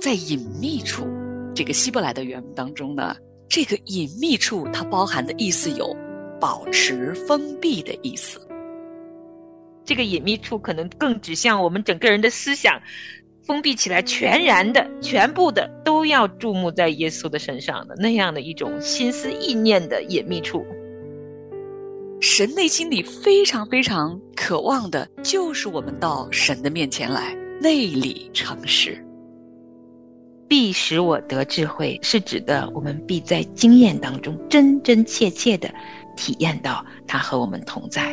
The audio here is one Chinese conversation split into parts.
在隐秘处这个希伯来的原文当中呢，这个隐秘处它包含的意思有保持封闭的意思。这个隐秘处可能更指向我们整个人的思想封闭起来，全然的、全部的都要注目在耶稣的身上的那样的一种心思意念的隐秘处。神内心里非常非常渴望的，就是我们到神的面前来，内里诚实，必使我得智慧，是指的我们必在经验当中真真切切的体验到他和我们同在。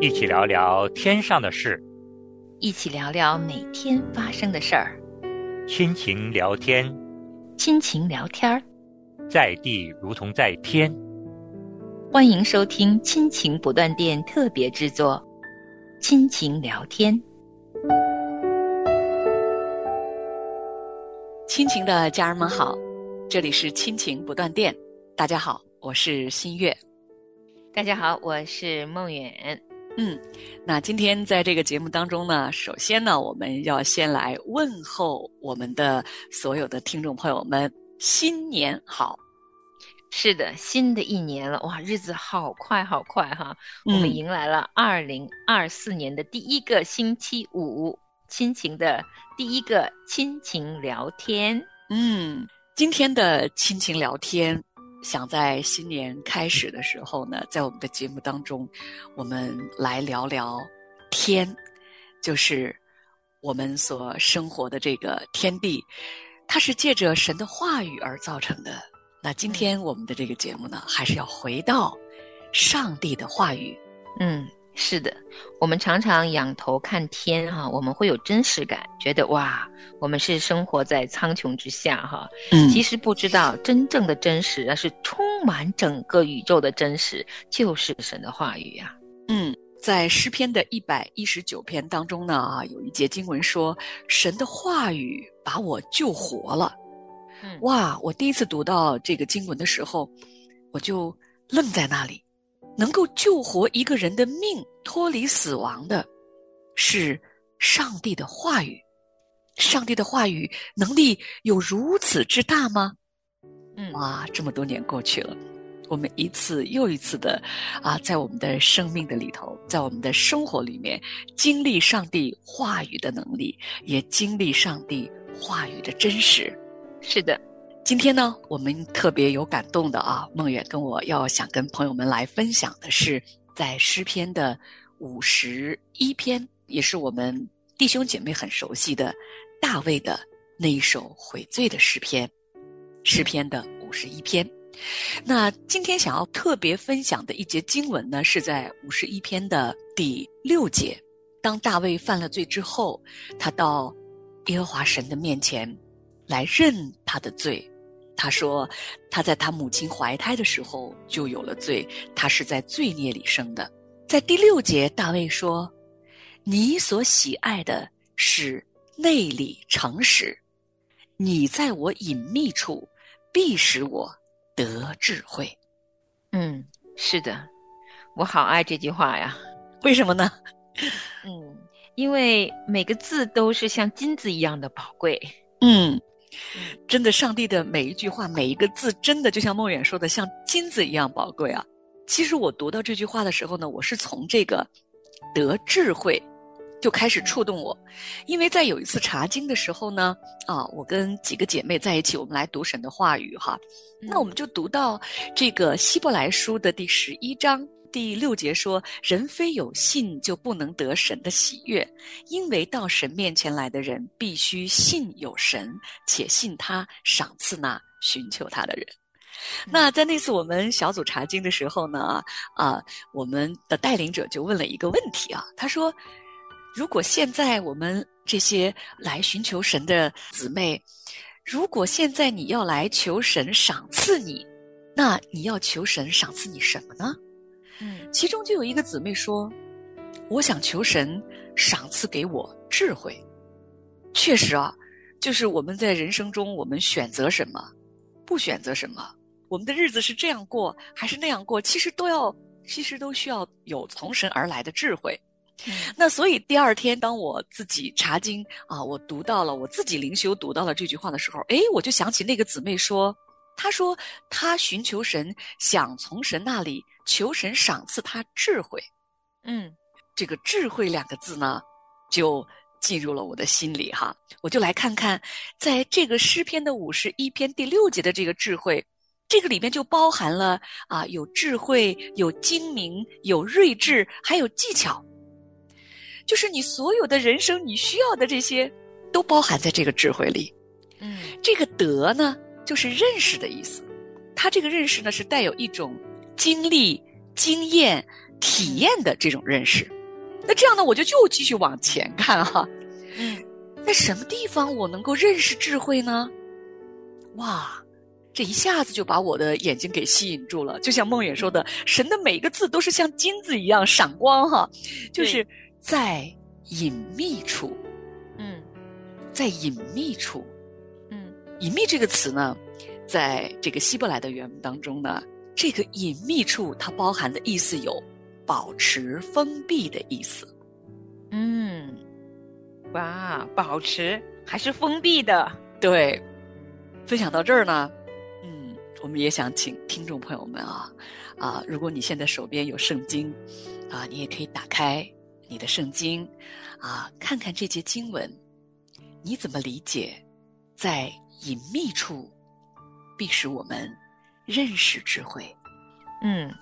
一起聊聊天上的事，一起聊聊每天发生的事儿，亲情聊天，亲情聊天儿，在地如同在天。欢迎收听亲情不断电特别制作《亲情聊天》。亲情的家人们好，这里是亲情不断电。大家好，我是新月。大家好，我是梦远。嗯，那今天在这个节目当中呢，首先呢，我们要先来问候我们的所有的听众朋友们，新年好。是的，新的一年了，哇，日子好快好快哈！我们迎来了二零二四年的第一个星期五，亲情的第一个亲情聊天。嗯，今天的亲情聊天。想在新年开始的时候呢，在我们的节目当中，我们来聊聊天，就是我们所生活的这个天地，它是借着神的话语而造成的。那今天我们的这个节目呢，还是要回到上帝的话语。嗯。是的，我们常常仰头看天哈，我们会有真实感，觉得哇，我们是生活在苍穹之下哈。嗯，其实不知道真正的真实啊，是充满整个宇宙的真实，就是神的话语呀。嗯，在诗篇的一百一十九篇当中呢啊，有一节经文说，神的话语把我救活了。嗯，哇，我第一次读到这个经文的时候，我就愣在那里。能够救活一个人的命、脱离死亡的，是上帝的话语。上帝的话语能力有如此之大吗？嗯，哇，这么多年过去了，我们一次又一次的啊，在我们的生命的里头，在我们的生活里面，经历上帝话语的能力，也经历上帝话语的真实。是的。今天呢，我们特别有感动的啊，梦远跟我要想跟朋友们来分享的是，在诗篇的五十一篇，也是我们弟兄姐妹很熟悉的大卫的那一首悔罪的诗篇，诗篇的五十一篇。那今天想要特别分享的一节经文呢，是在五十一篇的第六节，当大卫犯了罪之后，他到耶和华神的面前来认他的罪。他说：“他在他母亲怀胎的时候就有了罪，他是在罪孽里生的。”在第六节，大卫说：“你所喜爱的是内里诚实，你在我隐秘处必使我得智慧。”嗯，是的，我好爱这句话呀。为什么呢？嗯，因为每个字都是像金子一样的宝贵。嗯。真的，上帝的每一句话、每一个字，真的就像梦远说的，像金子一样宝贵啊！其实我读到这句话的时候呢，我是从这个得智慧就开始触动我，因为在有一次查经的时候呢，啊，我跟几个姐妹在一起，我们来读神的话语哈，那我们就读到这个希伯来书的第十一章。第六节说：“人非有信，就不能得神的喜悦，因为到神面前来的人，必须信有神，且信他赏赐那寻求他的人。”那在那次我们小组查经的时候呢，啊，我们的带领者就问了一个问题啊，他说：“如果现在我们这些来寻求神的姊妹，如果现在你要来求神赏赐你，那你要求神赏赐你什么呢？”嗯，其中就有一个姊妹说：“我想求神赏赐给我智慧。”确实啊，就是我们在人生中，我们选择什么，不选择什么，我们的日子是这样过还是那样过，其实都要，其实都需要有从神而来的智慧。那所以第二天，当我自己查经啊，我读到了，我自己灵修读到了这句话的时候，哎，我就想起那个姊妹说，她说她寻求神，想从神那里求神赏赐他智慧。嗯，这个“智慧”两个字呢，就进入了我的心里哈。我就来看看，在这个诗篇的五十一篇第六节的这个智慧，这个里面就包含了啊，有智慧，有精明，有睿智，还有技巧。就是你所有的人生，你需要的这些，都包含在这个智慧里。嗯，这个德呢，就是认识的意思。他这个认识呢，是带有一种经历、经验、体验的这种认识。那这样呢，我就就继续往前看哈。嗯，在什么地方我能够认识智慧呢？哇，这一下子就把我的眼睛给吸引住了。就像梦远说的，神的每个字都是像金子一样闪光哈，就是。在隐秘处，嗯，在隐秘处，嗯，隐秘这个词呢，在这个希伯来的原文当中呢，这个隐秘处它包含的意思有保持封闭的意思。嗯，哇，保持还是封闭的？对。分享到这儿呢，嗯，我们也想请听众朋友们啊，啊，如果你现在手边有圣经，啊，你也可以打开。你的圣经，啊，看看这节经文，你怎么理解？在隐秘处，必使我们认识智慧。嗯。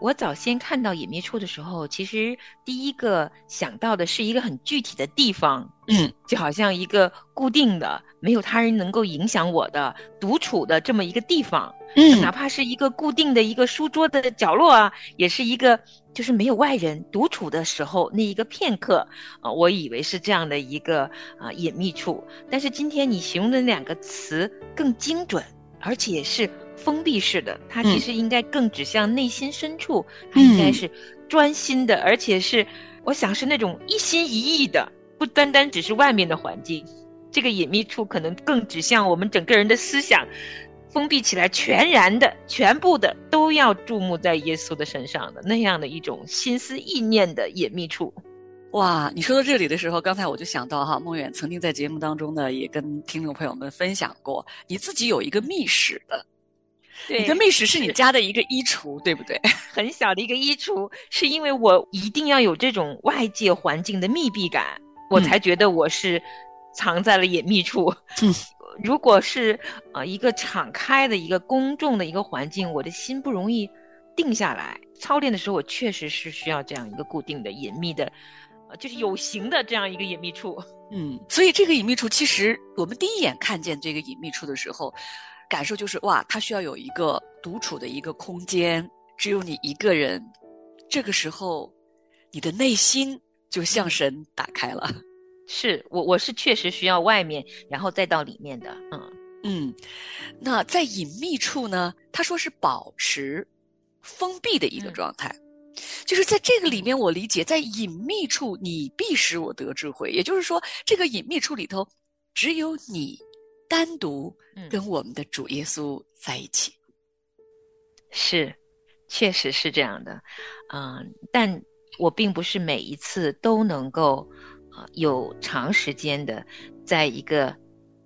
我早先看到隐秘处的时候，其实第一个想到的是一个很具体的地方，嗯，就好像一个固定的、没有他人能够影响我的独处的这么一个地方，嗯，哪怕是一个固定的一个书桌的角落啊，也是一个就是没有外人独处的时候那一个片刻啊，我以为是这样的一个啊隐秘处，但是今天你形容的两个词更精准，而且是。封闭式的，它其实应该更指向内心深处，它应该是专心的，而且是我想是那种一心一意的，不单单只是外面的环境。这个隐秘处可能更指向我们整个人的思想，封闭起来，全然的、全部的都要注目在耶稣的身上的那样的一种心思意念的隐秘处。哇，你说到这里的时候，刚才我就想到哈，梦远曾经在节目当中呢，也跟听众朋友们分享过，你自己有一个密室的。你的密室是你家的一个衣橱，对不对？很小的一个衣橱，是因为我一定要有这种外界环境的密闭感，我才觉得我是藏在了隐秘处。如果是呃一个敞开的一个公众的一个环境，我的心不容易定下来。操练的时候，我确实是需要这样一个固定的隐秘的，呃，就是有形的这样一个隐秘处。嗯，所以这个隐秘处，其实我们第一眼看见这个隐秘处的时候。感受就是哇，他需要有一个独处的一个空间，只有你一个人，这个时候，你的内心就向神打开了。是我，我是确实需要外面，然后再到里面的。嗯嗯，那在隐秘处呢？他说是保持封闭的一个状态，就是在这个里面，我理解在隐秘处，你必使我得智慧。也就是说，这个隐秘处里头，只有你。单独跟我们的主耶稣在一起，是，确实是这样的，嗯，但我并不是每一次都能够，啊，有长时间的在一个。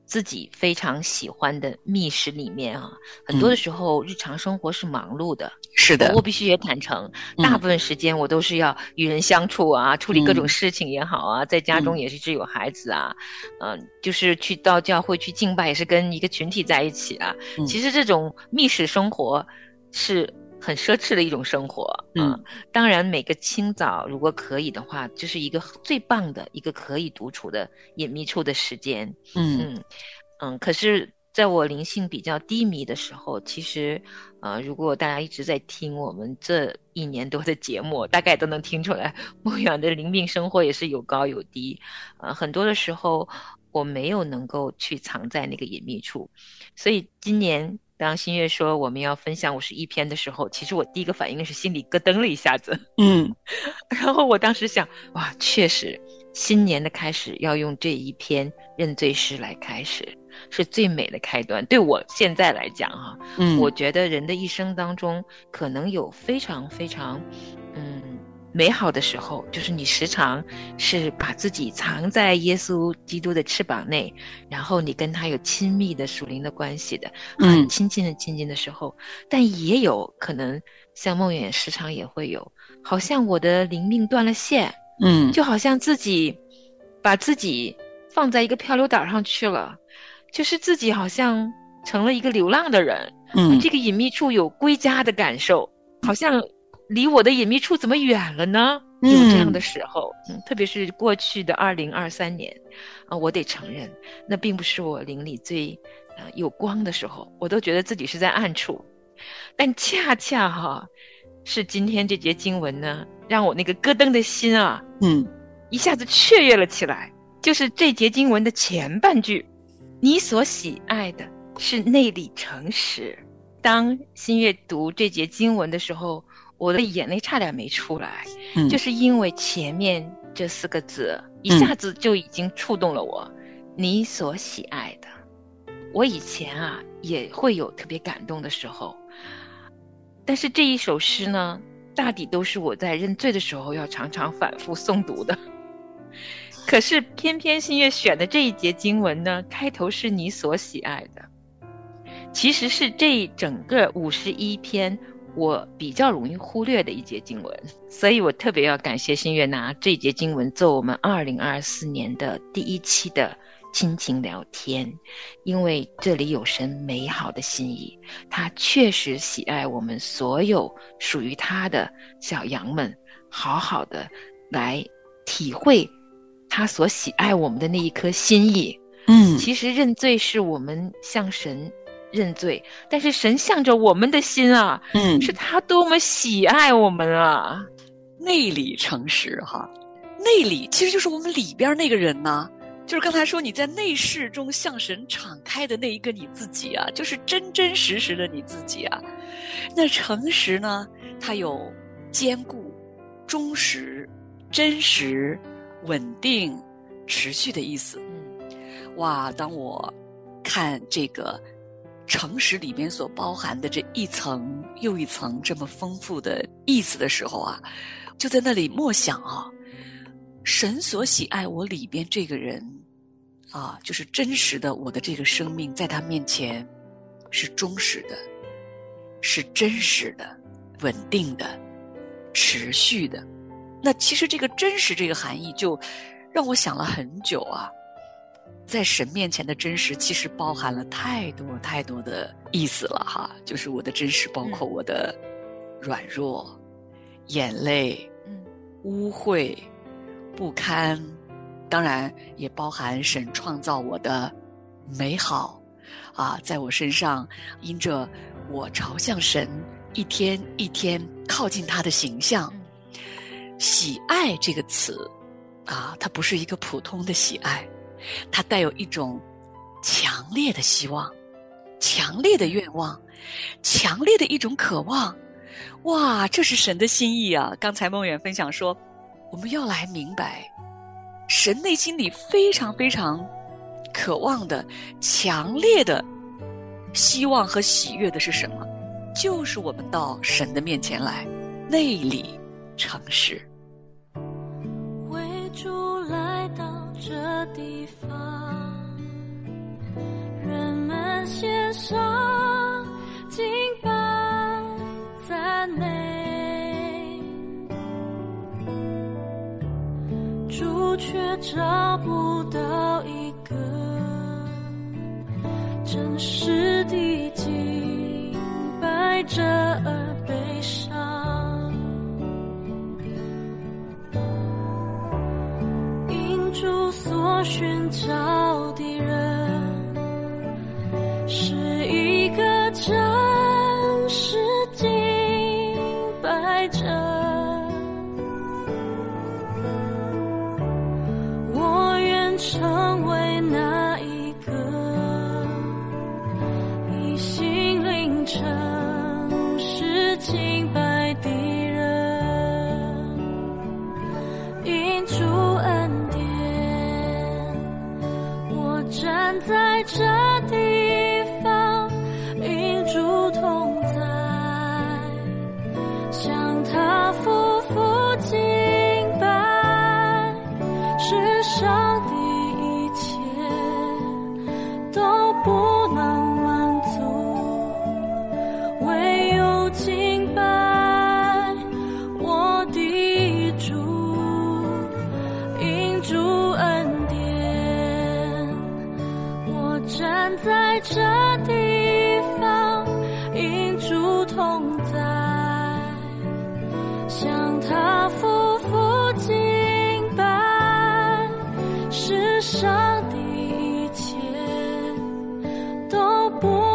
自己非常喜欢的密室里面啊，很多的时候日常生活是忙碌的，是的，我必须也坦诚，大部分时间我都是要与人相处啊，处理各种事情也好啊，在家中也是只有孩子啊，嗯，就是去到教会去敬拜也是跟一个群体在一起啊，其实这种密室生活是。很奢侈的一种生活，嗯，当然每个清早如果可以的话，就是一个最棒的一个可以独处的隐秘处的时间，嗯嗯嗯。可是，在我灵性比较低迷的时候，其实，呃，如果大家一直在听我们这一年多的节目，大概都能听出来，牧远的灵命生活也是有高有低，呃，很多的时候我没有能够去藏在那个隐秘处，所以今年。当新月说我们要分享五十一篇的时候，其实我第一个反应是心里咯噔了一下子，嗯，然后我当时想，哇，确实，新年的开始要用这一篇认罪诗来开始，是最美的开端。对我现在来讲，哈，嗯，我觉得人的一生当中可能有非常非常，嗯，美好的时候，就是你时常是把自己藏在耶稣基督的翅膀内，然后你跟他有亲密的属灵的关系的，很亲近的亲近的时候。但也有可能，像梦远时常也会有，好像我的灵命断了线，嗯，就好像自己把自己放在一个漂流岛上去了，就是自己好像成了一个流浪的人，嗯，这个隐秘处有归家的感受，好像。离我的隐秘处怎么远了呢？有这样的时候，嗯，特别是过去的二零二三年，啊，我得承认，那并不是我灵里最，呃，有光的时候，我都觉得自己是在暗处。但恰恰哈，是今天这节经文呢，让我那个咯噔的心啊，嗯，一下子雀跃了起来。就是这节经文的前半句：“你所喜爱的是内里诚实。”当新月读这节经文的时候。我的眼泪差点没出来，就是因为前面这四个字一下子就已经触动了我。你所喜爱的，我以前啊也会有特别感动的时候，但是这一首诗呢，大抵都是我在认罪的时候要常常反复诵读的。可是偏偏新月选的这一节经文呢，开头是你所喜爱的，其实是这整个五十一篇。我比较容易忽略的一节经文，所以我特别要感谢新月拿这一节经文做我们二零二四年的第一期的亲情聊天，因为这里有神美好的心意，他确实喜爱我们所有属于他的小羊们，好好的来体会他所喜爱我们的那一颗心意。嗯，其实认罪是我们向神。认罪，但是神向着我们的心啊，嗯，是他多么喜爱我们啊！内里诚实哈，内里其实就是我们里边那个人呢，就是刚才说你在内室中向神敞开的那一个你自己啊，就是真真实实的你自己啊。那诚实呢，它有坚固、忠实、真实、稳定、持续的意思。嗯，哇，当我看这个。诚实里面所包含的这一层又一层这么丰富的意思的时候啊，就在那里默想啊，神所喜爱我里边这个人，啊，就是真实的我的这个生命，在他面前是忠实的，是真实的，稳定的，持续的。那其实这个真实这个含义，就让我想了很久啊。在神面前的真实，其实包含了太多太多的意思了哈。就是我的真实，包括我的软弱、眼泪、污秽、不堪，当然也包含神创造我的美好啊，在我身上，因着我朝向神，一天一天靠近他的形象，喜爱这个词啊，它不是一个普通的喜爱。它带有一种强烈的希望、强烈的愿望、强烈的一种渴望。哇，这是神的心意啊！刚才梦远分享说，我们要来明白，神内心里非常非常渴望的、强烈的希望和喜悦的是什么？就是我们到神的面前来，内里诚实。为主来到这地方，人们献上敬拜赞美，主却找不到一个真实的敬拜者不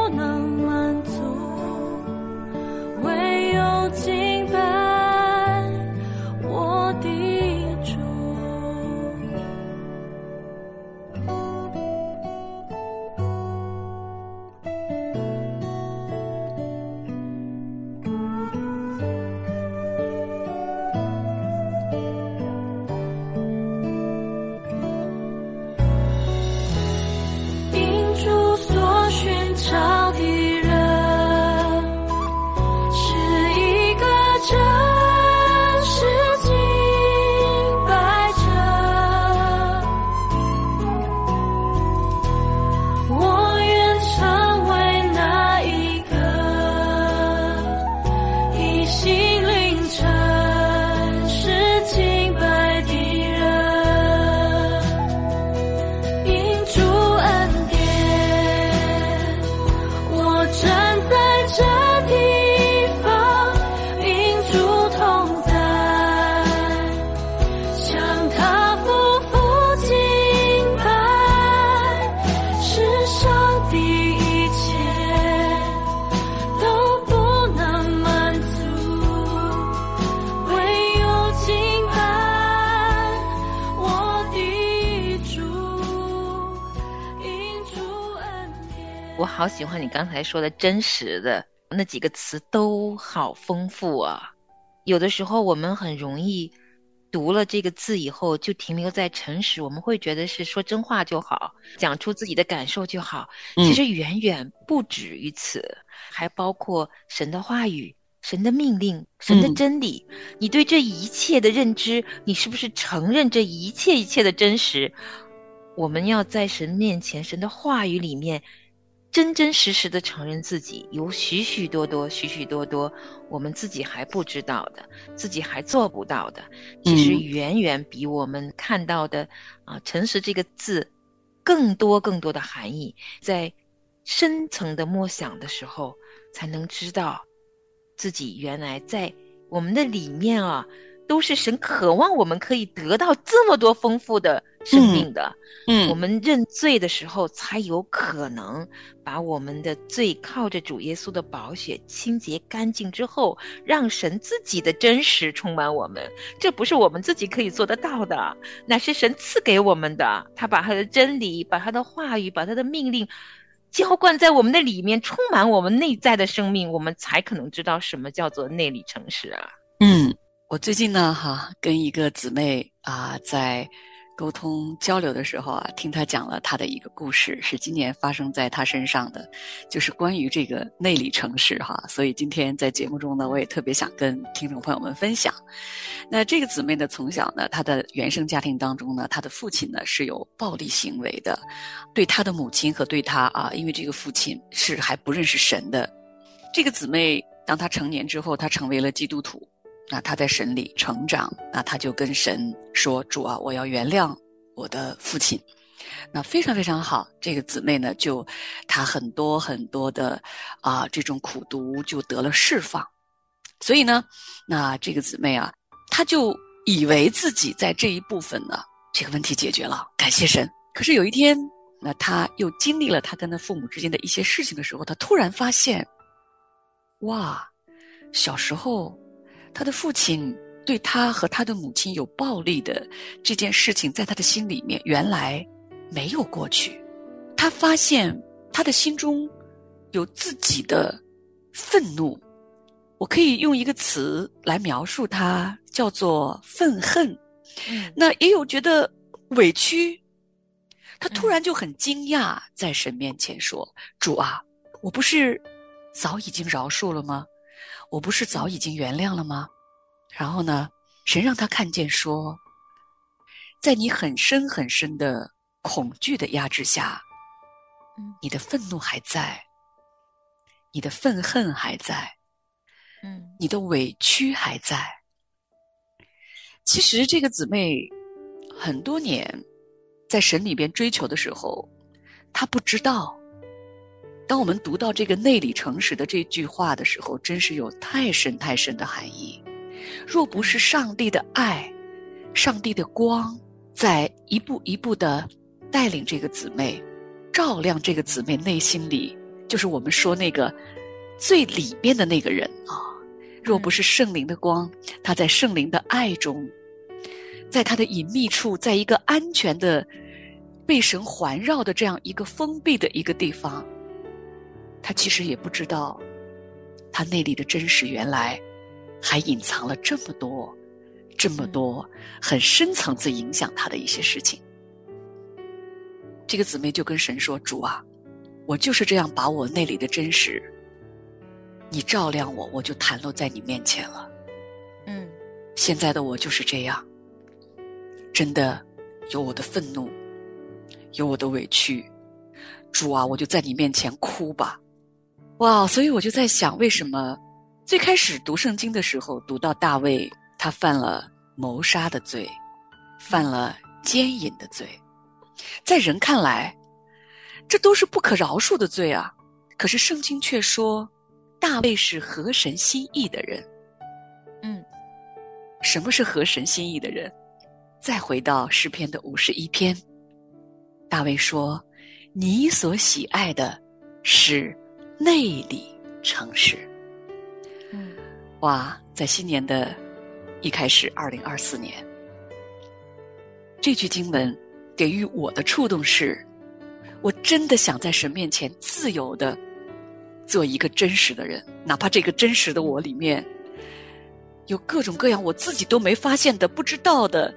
好喜欢你刚才说的真实的那几个词，都好丰富啊。有的时候我们很容易读了这个字以后就停留在诚实，我们会觉得是说真话就好，讲出自己的感受就好。嗯其实远远不止于此，还包括神的话语。神的命令，神的嗯真理，你对这一切的认知，你是不是承认这一切一切的真实？我们要在神面前，神的话语里面，真真实实的承认自己有许许多多、许许多多我们自己还不知道的，自己还做不到的，其实嗯远远比我们看到的啊“诚实”这个字更多更多的含义。在深层的默想的时候，才能知道自己原来在我们的里面啊，都是神渴望我们可以得到这么多丰富的生命的。嗯我们认罪的时候，才有可能把我们的罪靠着主耶稣的宝血清洁干净之后，让神自己的真实充满我们。这不是我们自己可以做得到的，乃是神赐给我们的。他把他的真理，把他的话语，把他的命令。浇灌在我们的里面，充满我们内在的生命，我们才可能知道什么叫做内里诚实啊！我最近呢，哈，跟一个姊妹啊，在沟通交流的时候啊，听她讲了她的一个故事，是今年发生在她身上的，就是关于这个内里城市哈。所以今天在节目中呢，我也特别想跟听众朋友们分享。那这个姊妹呢，从小呢，她的原生家庭当中呢，她的父亲呢是有暴力行为的，对她的母亲和对她啊，因为这个父亲是还不认识神的。这个姊妹当她成年之后，她成为了基督徒。那他在神里成长，那他就跟神说：“主啊，我要原谅我的父亲。”那非常非常好，这个姊妹呢，就她很多很多的啊、这种苦毒就得了释放。所以呢，那这个姊妹啊，她就以为自己在这一部分呢，这个问题解决了，感谢神。可是有一天，那她又经历了她跟她父母之间的一些事情的时候，她突然发现，哇，小时候。他的父亲对他和他的母亲有暴力的这件事情，在他的心里面原来没有过去。他发现他的心中有自己的愤怒，我可以用一个词来描述他，叫做愤恨。嗯那也有觉得委屈。他突然就很惊讶，在神面前说：“主啊，我不是早已经饶恕了吗？”我不是早已经原谅了吗？然后呢，神让他看见说，在你很深很深的恐惧的压制下，嗯你的愤怒还在，你的愤恨还在，嗯你的委屈还在。其实这个姊妹很多年在神里边追求的时候，她不知道，当我们读到这个内里诚实的这句话的时候，真是有太深太深的含义。若不是上帝的爱，上帝的光，在一步一步的带领这个姊妹，照亮这个姊妹内心里，就是我们说那个最里边的那个人啊。若不是圣灵的光，他在圣灵的爱中，在他的隐秘处，在一个安全的、被神环绕的这样一个封闭的一个地方，他其实也不知道，他内里的真实原来还隐藏了这么多、这么多很深层次影响他的一些事情。这个姊妹就跟神说：“主啊，我就是这样把我内里的真实。”你照亮我，我就袒露在你面前了。嗯，现在的我就是这样，真的有我的愤怒，有我的委屈。主啊，我就在你面前哭吧。哇，所以我就在想，为什么最开始读圣经的时候，读到大卫他犯了谋杀的罪，犯了奸淫的罪，在人看来，这都是不可饶恕的罪啊。可是圣经却说。大卫是合神心意的人，嗯，什么是合神心意的人？再回到诗篇的五十一篇，大卫说：“你所喜爱的是内里诚实。”嗯，哇，在新年的一开始，二零二四年，这句经文给予我的触动是：我真的想在神面前自由的。做一个真实的人，哪怕这个真实的我里面有各种各样我自己都没发现的、不知道的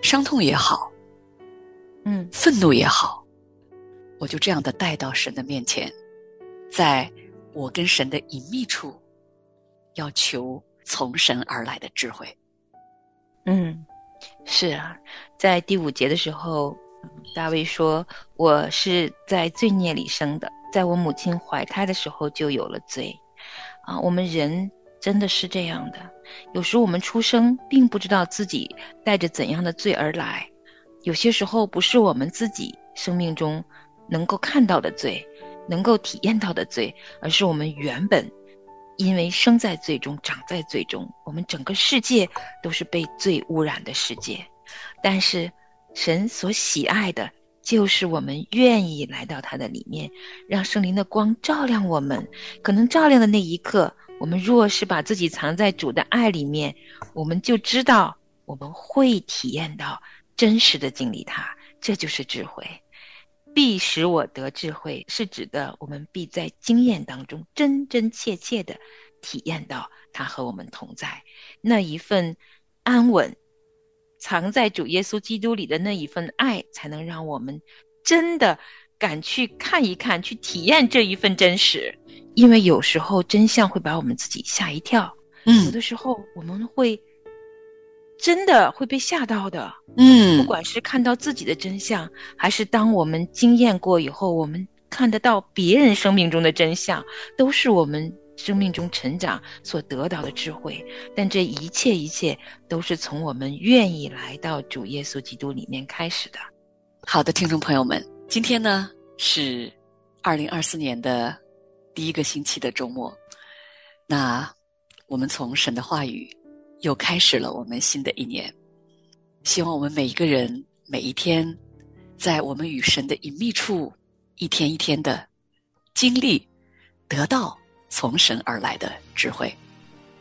伤痛也好，嗯，愤怒也好，我就这样的带到神的面前，在我跟神的隐秘处，要求从神而来的智慧。嗯，是啊，在第五节的时候，大卫说：“我是在罪孽里生的。”在我母亲怀胎的时候就有了罪，啊，我们人真的是这样的。有时我们出生并不知道自己带着怎样的罪而来，有些时候不是我们自己生命中能够看到的罪，能够体验到的罪，而是我们原本因为生在罪中，长在罪中，我们整个世界都是被罪污染的世界。但是神所喜爱的。就是我们愿意来到他的里面，让圣灵的光照亮我们。可能照亮的那一刻，我们若是把自己藏在主的爱里面，我们就知道我们会体验到真实的经历他。这就是智慧，必使我得智慧，是指的我们必在经验当中真真切切的体验到他和我们同在那一份安稳。藏在主耶稣基督里的那一份爱，才能让我们真的敢去看一看，去体验这一份真实。因为有时候真相会把我们自己吓一跳，嗯，有的时候我们会真的会被吓到的，嗯，不管是看到自己的真相，还是当我们经验过以后，我们看得到别人生命中的真相，都是我们。生命中成长所得到的智慧，但这一切一切都是从我们愿意来到主耶稣基督里面开始的。好的，听众朋友们，今天呢是二零二四年的第一个星期的周末，那我们从神的话语又开始了我们新的一年。希望我们每一个人每一天，在我们与神的隐秘处，一天一天的经历得到。从神而来的智慧，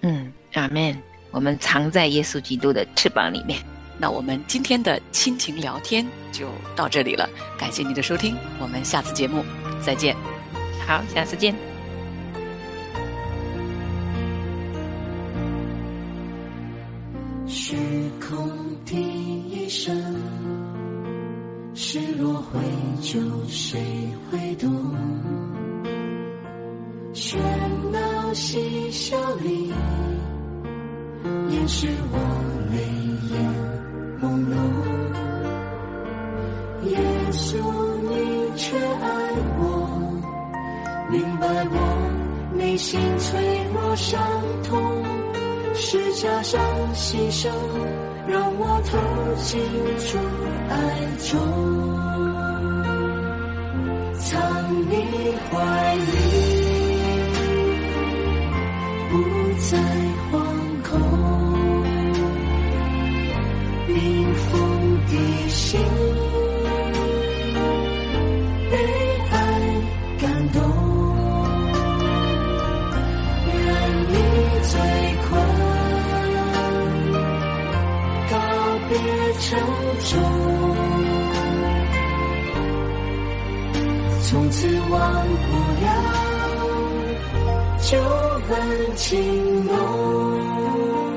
嗯，阿门。我们藏在耶稣基督的翅膀里面。那我们今天的亲情聊天就到这里了，感谢你的收听，我们下次节目再见。好，下次见。虚空第一声，失落会救，谁会懂？喧闹嬉笑里，掩饰我泪眼朦胧。耶稣，你却爱我，明白我内心脆弱伤痛，是加上牺牲，让我投进主爱中。藏你怀里，不再惶恐，冰封的心别沉重。从此忘不了旧恨情浓。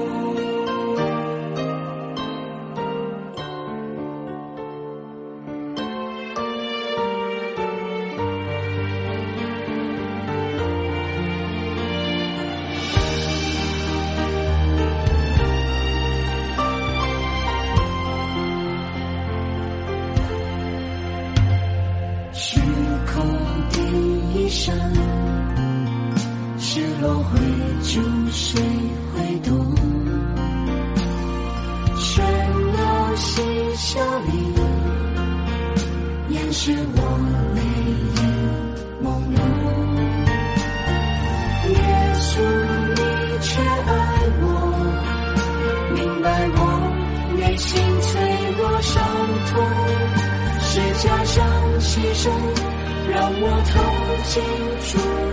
我从前住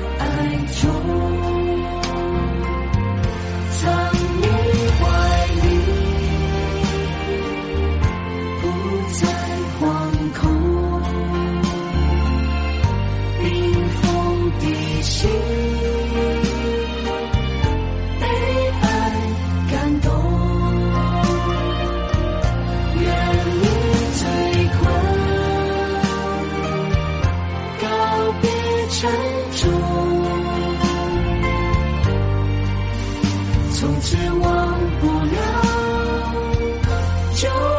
joy.